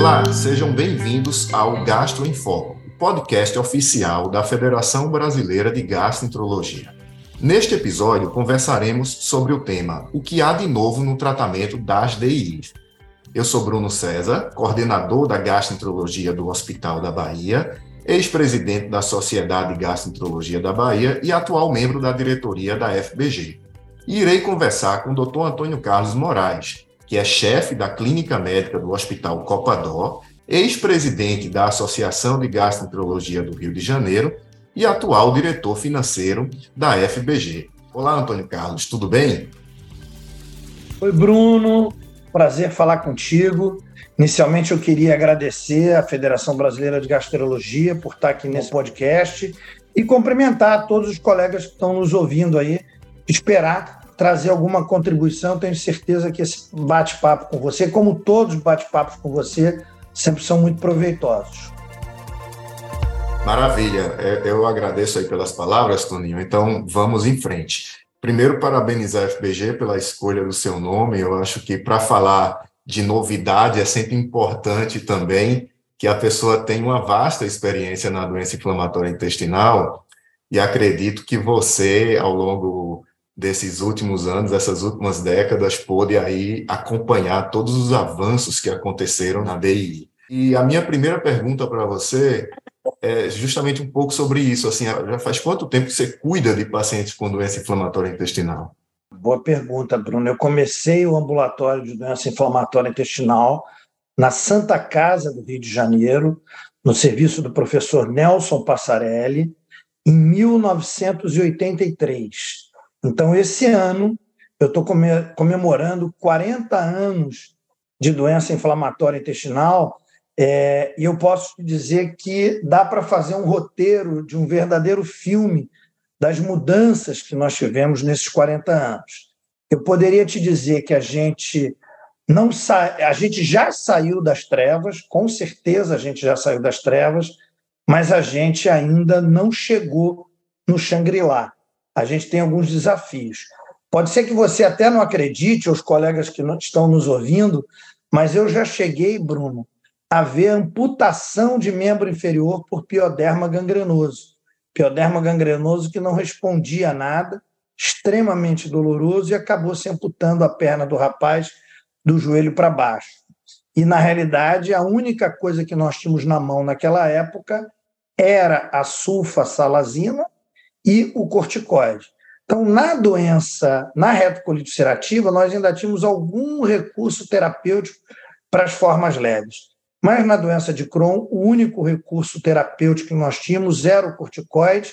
Olá, sejam bem-vindos ao Gastro em Foco, o podcast oficial da Federação Brasileira de Gastroenterologia. Neste episódio, conversaremos sobre o tema O que há de novo no tratamento das DIs. Eu sou Bruno César, coordenador da gastroenterologia do Hospital da Bahia, ex-presidente da Sociedade de Gastroenterologia da Bahia e atual membro da diretoria da FBG. E irei conversar com o Dr. Antônio Carlos Moraes, que é chefe da Clínica Médica do Hospital Copadó, ex-presidente da Associação de Gastroenterologia do Rio de Janeiro e atual diretor financeiro da FBG. Olá, Antônio Carlos, tudo bem? Oi, Bruno. Prazer falar contigo. Inicialmente, eu queria agradecer à Federação Brasileira de Gastroenterologia por estar aqui nesse podcast e cumprimentar todos os colegas que estão nos ouvindo aí, esperar trazer alguma contribuição. Tenho certeza que esse bate-papo com você, como todos os bate-papos com você, sempre são muito proveitosos. Maravilha, é, eu agradeço aí pelas palavras, Toninho. Então, vamos em frente. Primeiro, parabenizar a FBG pela escolha do seu nome. Eu acho que para falar de novidade é sempre importante também que a pessoa tenha uma vasta experiência na doença inflamatória intestinal. E acredito que você, ao longo desses últimos anos, essas últimas décadas, pôde aí acompanhar todos os avanços que aconteceram na DI. E a minha primeira pergunta para você é justamente um pouco sobre isso. Assim, já faz quanto tempo que você cuida de pacientes com doença inflamatória intestinal? Boa pergunta, Bruno. Eu comecei o ambulatório de doença inflamatória intestinal na Santa Casa do Rio de Janeiro, no serviço do professor Nelson Passarelli, em 1983. Então, esse ano, eu estou comemorando 40 anos de doença inflamatória intestinal é, e eu posso te dizer que dá para fazer um roteiro de um verdadeiro filme das mudanças que nós tivemos nesses 40 anos. Eu poderia te dizer que a gente não sa... a gente já saiu das trevas, com certeza a gente já saiu das trevas, mas a gente ainda não chegou no Shangri-La a gente tem alguns desafios. Pode ser que você até não acredite, os colegas que estão nos ouvindo, mas eu já cheguei, Bruno, a ver amputação de membro inferior por pioderma gangrenoso. Pioderma gangrenoso que não respondia a nada, extremamente doloroso, e acabou se amputando a perna do rapaz do joelho para baixo. E, na realidade, a única coisa que nós tínhamos na mão naquela época era a sulfasalazina, e o corticoide. Então, na doença, na retocolite ulcerativa, nós ainda tínhamos algum recurso terapêutico para as formas leves. Mas na doença de Crohn, o único recurso terapêutico que nós tínhamos era o corticoide,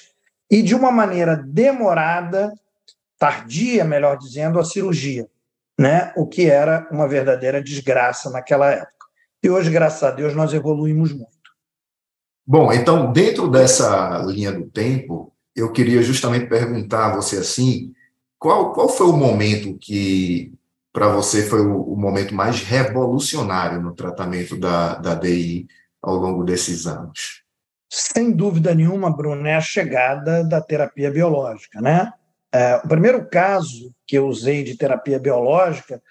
e de uma maneira demorada, tardia, melhor dizendo, a cirurgia, né? o que era uma verdadeira desgraça naquela época. E hoje, graças a Deus, nós evoluímos muito. Bom, então, dentro dessa linha do tempo, eu queria justamente perguntar a você assim, qual, qual foi o momento que para você foi o, o, momento mais revolucionário no tratamento da, da DI ao longo desses anos? Sem dúvida nenhuma, Bruno, é a chegada da terapia biológica, né? É, o primeiro caso que eu usei de terapia biológica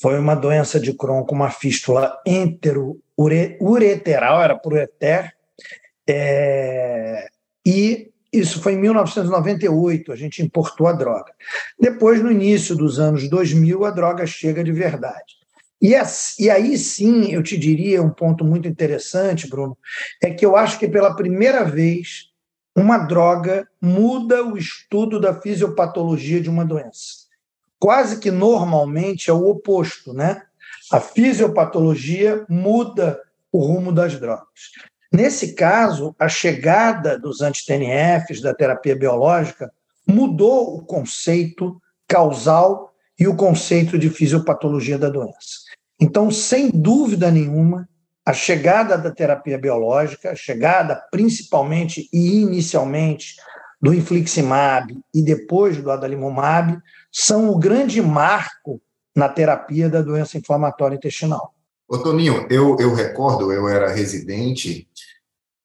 foi uma doença de Crohn com uma fístula entero-ureteral, era por ureter, é, e isso foi em 1998, a gente importou a droga. Depois, no início dos anos 2000, a droga chega de verdade. E, e aí sim, eu te diria um ponto muito interessante, Bruno, é que eu acho que pela primeira vez uma droga muda o estudo da fisiopatologia de uma doença. Quase que normalmente é o oposto, né? A fisiopatologia muda o rumo das drogas. Nesse caso, a chegada dos anti-TNFs, da terapia biológica, mudou o conceito causal e o conceito de fisiopatologia da doença. Então, sem dúvida nenhuma, a chegada da terapia biológica, a chegada principalmente e inicialmente do infliximab e depois do adalimumab, são o grande marco na terapia da doença inflamatória intestinal. Ô, Toninho, eu, eu recordo, eu era residente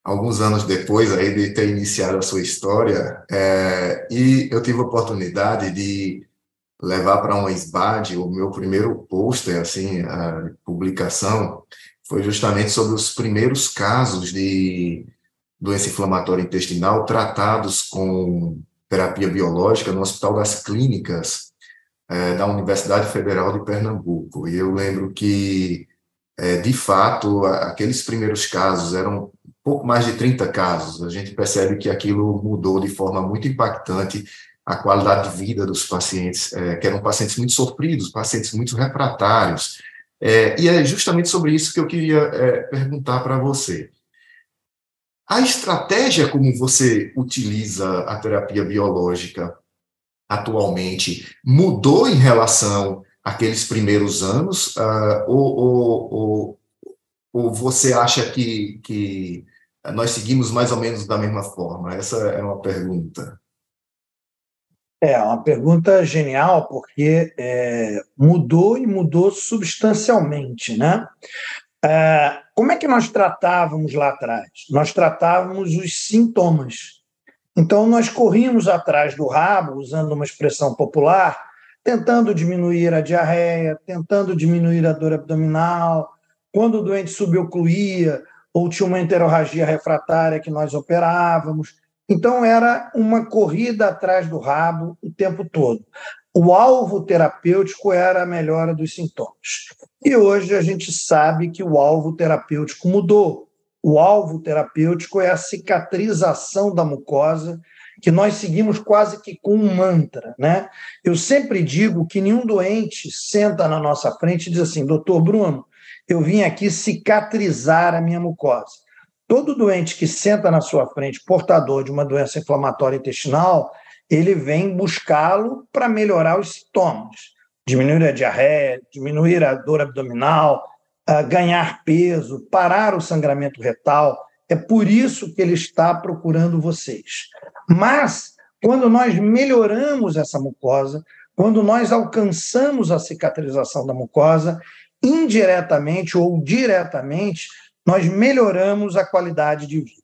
alguns anos depois aí de ter iniciado a sua história, é, e eu tive a oportunidade de levar para uma SBAD o meu primeiro pôster, assim, a publicação, foi justamente sobre os primeiros casos de doença inflamatória intestinal tratados com terapia biológica no Hospital das Clínicas é, da Universidade Federal de Pernambuco. E eu lembro que, é, de fato, aqueles primeiros casos eram pouco mais de 30 casos. A gente percebe que aquilo mudou de forma muito impactante a qualidade de vida dos pacientes, é, que eram pacientes muito sofridos, pacientes muito refratários. É, e é justamente sobre isso que eu queria é, perguntar para você. A estratégia como você utiliza a terapia biológica atualmente mudou em relação àqueles primeiros anos? Uh, ou, ou, ou, ou, você acha que, que nós seguimos mais ou menos da mesma forma? Essa é uma pergunta. É uma pergunta genial, porque é, mudou e mudou substancialmente. Né? É, como é que nós tratávamos lá atrás? Nós tratávamos os sintomas. Então, nós corríamos atrás do rabo, usando uma expressão popular, tentando diminuir a diarreia, tentando diminuir a dor abdominal. Quando o doente subocluía ou tinha uma enterorragia refratária que nós operávamos, então, era uma corrida atrás do rabo o tempo todo. O alvo terapêutico era a melhora dos sintomas. E hoje a gente sabe que o alvo terapêutico mudou. O alvo terapêutico é a cicatrização da mucosa, que nós seguimos quase que com um mantra. Né? Eu sempre digo que nenhum doente senta na nossa frente e diz assim: doutor Bruno, eu vim aqui cicatrizar a minha mucosa. Todo doente que senta na sua frente portador de uma doença inflamatória intestinal, ele vem buscá-lo para melhorar os sintomas, diminuir a diarreia, diminuir a dor abdominal, ganhar peso, parar o sangramento retal. É por isso que ele está procurando vocês. Mas, quando nós melhoramos essa mucosa, quando nós alcançamos a cicatrização da mucosa, indiretamente ou diretamente, nós melhoramos a qualidade de vida.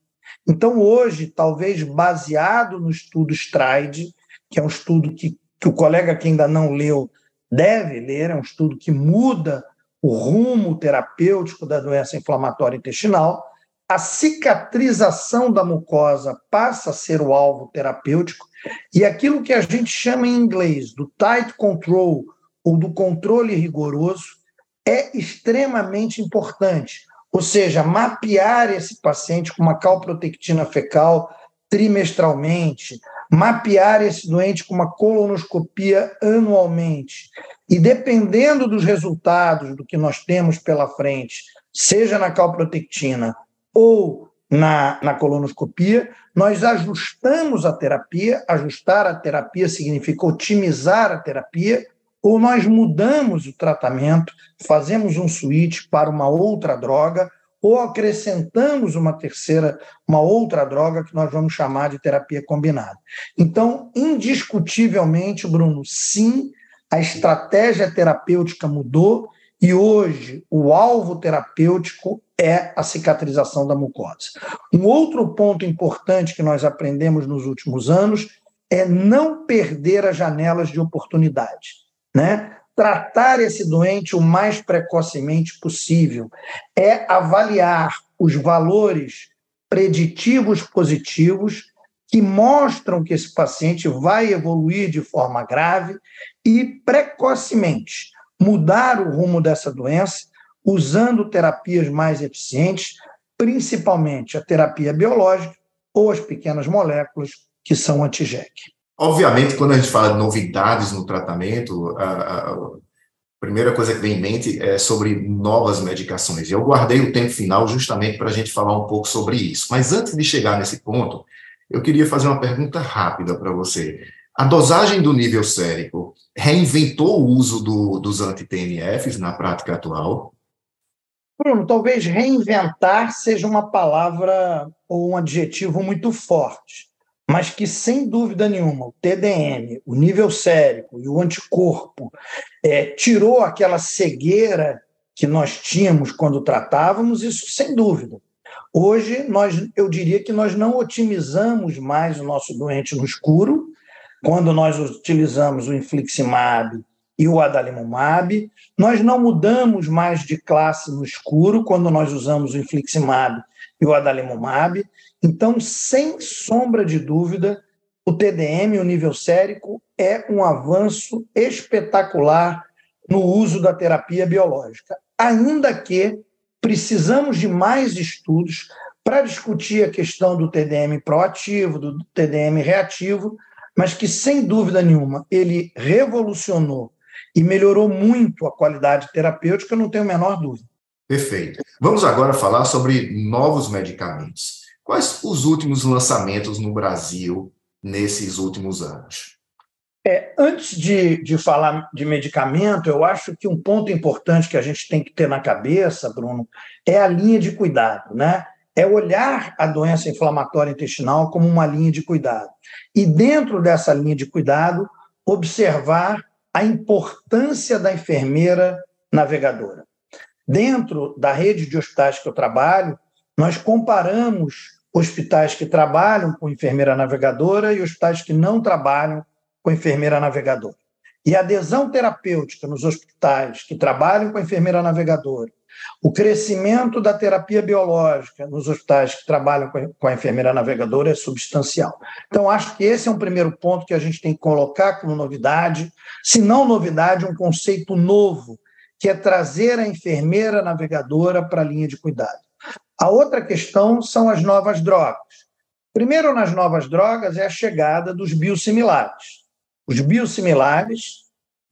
Então, hoje, talvez baseado no estudo STRIDE, que é um estudo que, que o colega que ainda não leu deve ler, é um estudo que muda o rumo terapêutico da doença inflamatória intestinal, a cicatrização da mucosa passa a ser o alvo terapêutico, e aquilo que a gente chama em inglês do tight control ou do controle rigoroso é extremamente importante, ou seja, mapear esse paciente com uma calprotectina fecal trimestralmente, mapear esse doente com uma colonoscopia anualmente. E dependendo dos resultados do que nós temos pela frente, seja na calprotectina ou na, na colonoscopia, nós ajustamos a terapia. Ajustar a terapia significa otimizar a terapia ou nós mudamos o tratamento, fazemos um switch para uma outra droga, ou acrescentamos uma terceira, uma outra droga que nós vamos chamar de terapia combinada. Então, indiscutivelmente, Bruno, sim, a estratégia terapêutica mudou e hoje o alvo terapêutico é a cicatrização da mucosa. Um outro ponto importante que nós aprendemos nos últimos anos é não perder as janelas de oportunidade né? Tratar esse doente o mais precocemente possível é avaliar os valores preditivos positivos que mostram que esse paciente vai evoluir de forma grave e precocemente mudar o rumo dessa doença usando terapias mais eficientes, principalmente a terapia biológica ou as pequenas moléculas que são anti-GEC. Obviamente, quando a gente fala de novidades no tratamento, a, a, primeira coisa que vem em mente é sobre novas medicações. Eu guardei o tempo final justamente para a gente falar um pouco sobre isso. Mas antes de chegar nesse ponto, eu queria fazer uma pergunta rápida para você. A dosagem do nível sérico reinventou o uso do, dos anti-TNFs na prática atual? Bruno, talvez reinventar seja uma palavra ou um adjetivo muito forte mas que, sem dúvida nenhuma, o TDM, o nível sérico e o anticorpo é, tirou aquela cegueira que nós tínhamos quando tratávamos, isso sem dúvida. Hoje, nós, eu diria que nós não otimizamos mais o nosso doente no escuro, quando nós utilizamos o infliximab e o adalimumab. Nós não mudamos mais de classe no escuro quando nós usamos o infliximab e o adalimumab. Então, sem sombra de dúvida, o TDM, o nível sérico, é um avanço espetacular no uso da terapia biológica. Ainda que precisamos de mais estudos para discutir a questão do TDM proativo, do TDM reativo, mas que, sem dúvida nenhuma, ele revolucionou e melhorou muito a qualidade terapêutica, não tenho a menor dúvida. Perfeito. Vamos agora falar sobre novos medicamentos. Quais os últimos lançamentos no Brasil nesses últimos anos? É, antes de, de falar de medicamento, eu acho que um ponto importante que a gente tem que ter na cabeça, Bruno, é a linha de cuidado, né? É olhar a doença inflamatória intestinal como uma linha de cuidado. E dentro dessa linha de cuidado, observar a importância da enfermeira navegadora. Dentro da rede de hospitais que eu trabalho, nós comparamos hospitais que trabalham com enfermeira navegadora e hospitais que não trabalham com enfermeira navegadora. E a adesão terapêutica nos hospitais que trabalham com enfermeira navegadora, o crescimento da terapia biológica nos hospitais que trabalham com a enfermeira navegadora é substancial. Então, acho que esse é um primeiro ponto que a gente tem que colocar como novidade, se não novidade, um conceito novo, que é trazer a enfermeira navegadora para a linha de cuidado. A outra questão são as novas drogas. Primeiro, nas novas drogas, é a chegada dos biosimilares. Os biosimilares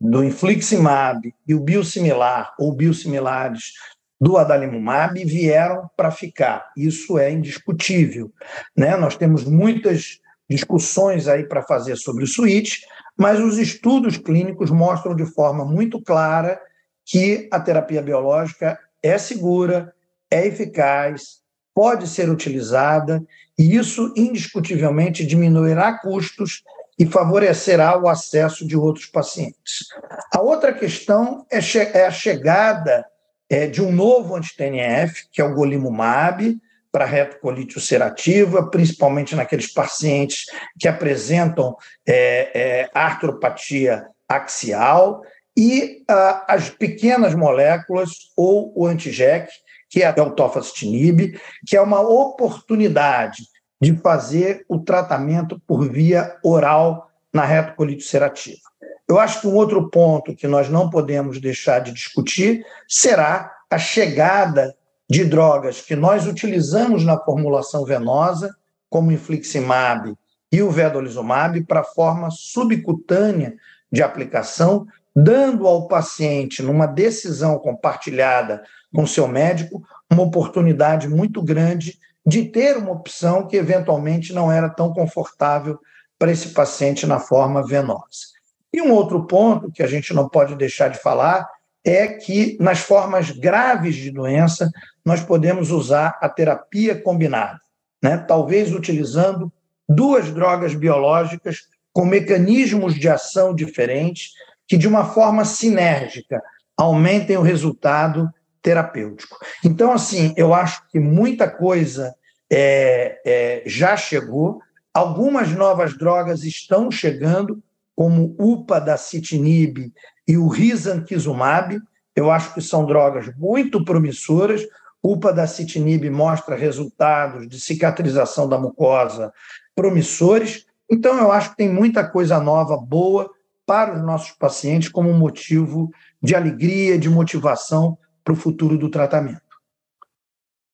do infliximab e o biosimilar ou biosimilares do adalimumab vieram para ficar. Isso é indiscutível. Né? Nós temos muitas discussões aí para fazer sobre o switch, mas os estudos clínicos mostram de forma muito clara que a terapia biológica é segura, é eficaz, pode ser utilizada, e isso indiscutivelmente diminuirá custos e favorecerá o acesso de outros pacientes. A outra questão é, é a chegada é, de um novo anti-TNF, que é o golimumab, para retocolite ulcerativa, principalmente naqueles pacientes que apresentam é, é, artropatia axial, e as pequenas moléculas ou o antigec, que é o tofacitinib, que é uma oportunidade de fazer o tratamento por via oral na retocolite ulcerativa. Eu acho que um outro ponto que nós não podemos deixar de discutir será a chegada de drogas que nós utilizamos na formulação venosa, como o infliximab e o vedolizumab, para forma subcutânea de aplicação, dando ao paciente, numa decisão compartilhada com seu médico, uma oportunidade muito grande de ter uma opção que eventualmente não era tão confortável para esse paciente na forma venosa. E um outro ponto que a gente não pode deixar de falar é que nas formas graves de doença nós podemos usar a terapia combinada, né? talvez utilizando duas drogas biológicas com mecanismos de ação diferentes que, de uma forma sinérgica, aumentem o resultado terapêutico. Então, assim, eu acho que muita coisa é, é, já chegou, algumas novas drogas estão chegando, como o upadacitinib e o risankizumab. Eu acho que são drogas muito promissoras. O upadacitinib mostra resultados de cicatrização da mucosa promissores. Então, eu acho que tem muita coisa nova, boa, para os nossos pacientes como motivo de alegria, de motivação para o futuro do tratamento.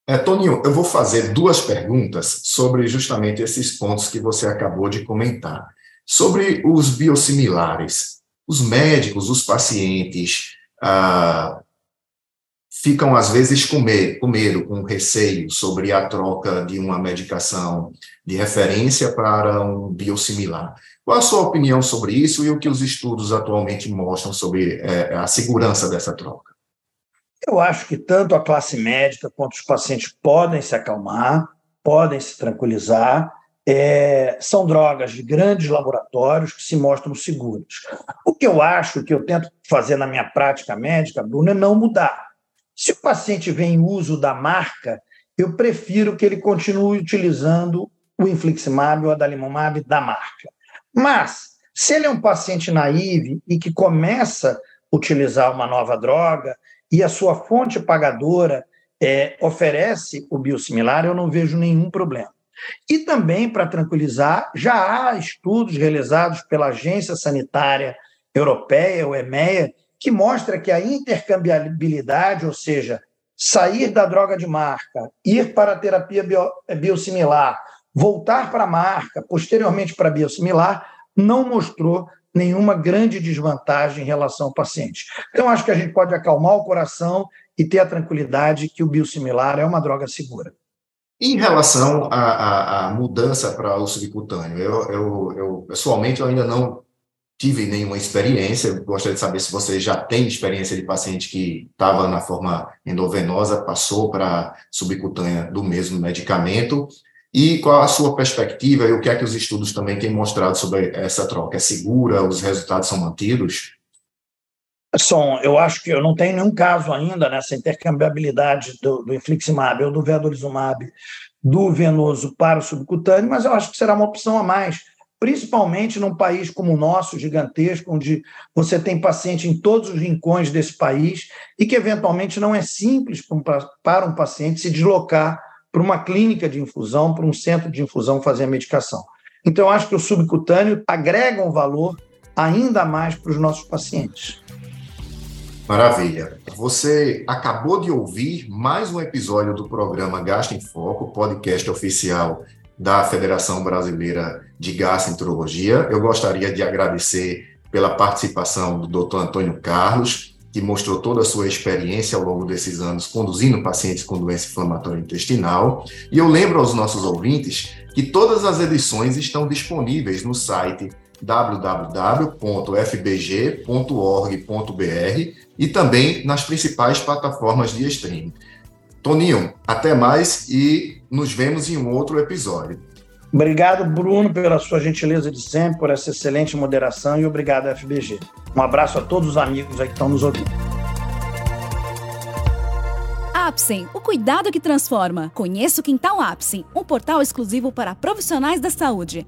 É, Toninho, eu vou fazer duas perguntas sobre justamente esses pontos que você acabou de comentar. Sobre os biosimilares, os médicos, os pacientes ah, ficam às vezes com medo, com medo, com receio sobre a troca de uma medicação de referência para um biosimilar. Qual a sua opinião sobre isso e o que os estudos atualmente mostram sobre é, a segurança dessa troca? Eu acho que tanto a classe médica quanto os pacientes podem se acalmar, podem se tranquilizar. É, são drogas de grandes laboratórios que se mostram seguras. O que eu acho, que eu tento fazer na minha prática médica, Bruno, é não mudar. Se o paciente vem em uso da marca, eu prefiro que ele continue utilizando o infliximab ou adalimumab da marca. Mas, Se ele é um paciente naive e que começa a utilizar uma nova droga e a sua fonte pagadora é, oferece o biosimilar, eu não vejo nenhum problema. E também, para tranquilizar, já há estudos realizados pela Agência Sanitária Europeia, o EMEA, que mostra que a intercambiabilidade, ou seja, sair da droga de marca, ir para a terapia bio, biosimilar, voltar para a marca, posteriormente para a biosimilar, não mostrou nenhuma grande desvantagem em relação ao paciente. Então, acho que a gente pode acalmar o coração e ter a tranquilidade que o biosimilar é uma droga segura. Em relação à, à mudança para o subcutâneo, eu, eu, eu, pessoalmente eu ainda não tive nenhuma experiência. Eu gostaria de saber se você já tem experiência de paciente que estava na forma endovenosa, passou para subcutânea do mesmo medicamento. E qual a sua perspectiva e o que é que os estudos também têm mostrado sobre essa troca? É segura? Os resultados são mantidos? Som, eu acho que eu não tenho nenhum caso ainda nessa intercambiabilidade do, do infliximab ou do vedolizumab do venoso para o subcutâneo, mas eu acho que será uma opção a mais, principalmente num país como o nosso, gigantesco, onde você tem paciente em todos os rincões desse país e que eventualmente não é simples para um paciente se deslocar para uma clínica de infusão, para um centro de infusão fazer a medicação. Então, eu acho que o subcutâneo agrega um valor ainda mais para os nossos pacientes. Maravilha. Você acabou de ouvir mais um episódio do programa Gasto em Foco, podcast oficial da Federação Brasileira de Gastroenterologia. Eu gostaria de agradecer pela participação do Dr. Antônio Carlos, que mostrou toda a sua experiência ao longo desses anos conduzindo pacientes com doença inflamatória intestinal. E eu lembro aos nossos ouvintes que todas as edições estão disponíveis no site www.fbg.org.br e também nas principais plataformas de streaming. Toninho, até mais e nos vemos em um outro episódio. Obrigado, Bruno, pela sua gentileza de sempre, por essa excelente moderação e obrigado, FBG. Um abraço a todos os amigos aí que estão nos ouvindo. Apsen, o cuidado que transforma. Conheça o Quintal Apsen, um portal exclusivo para profissionais da saúde.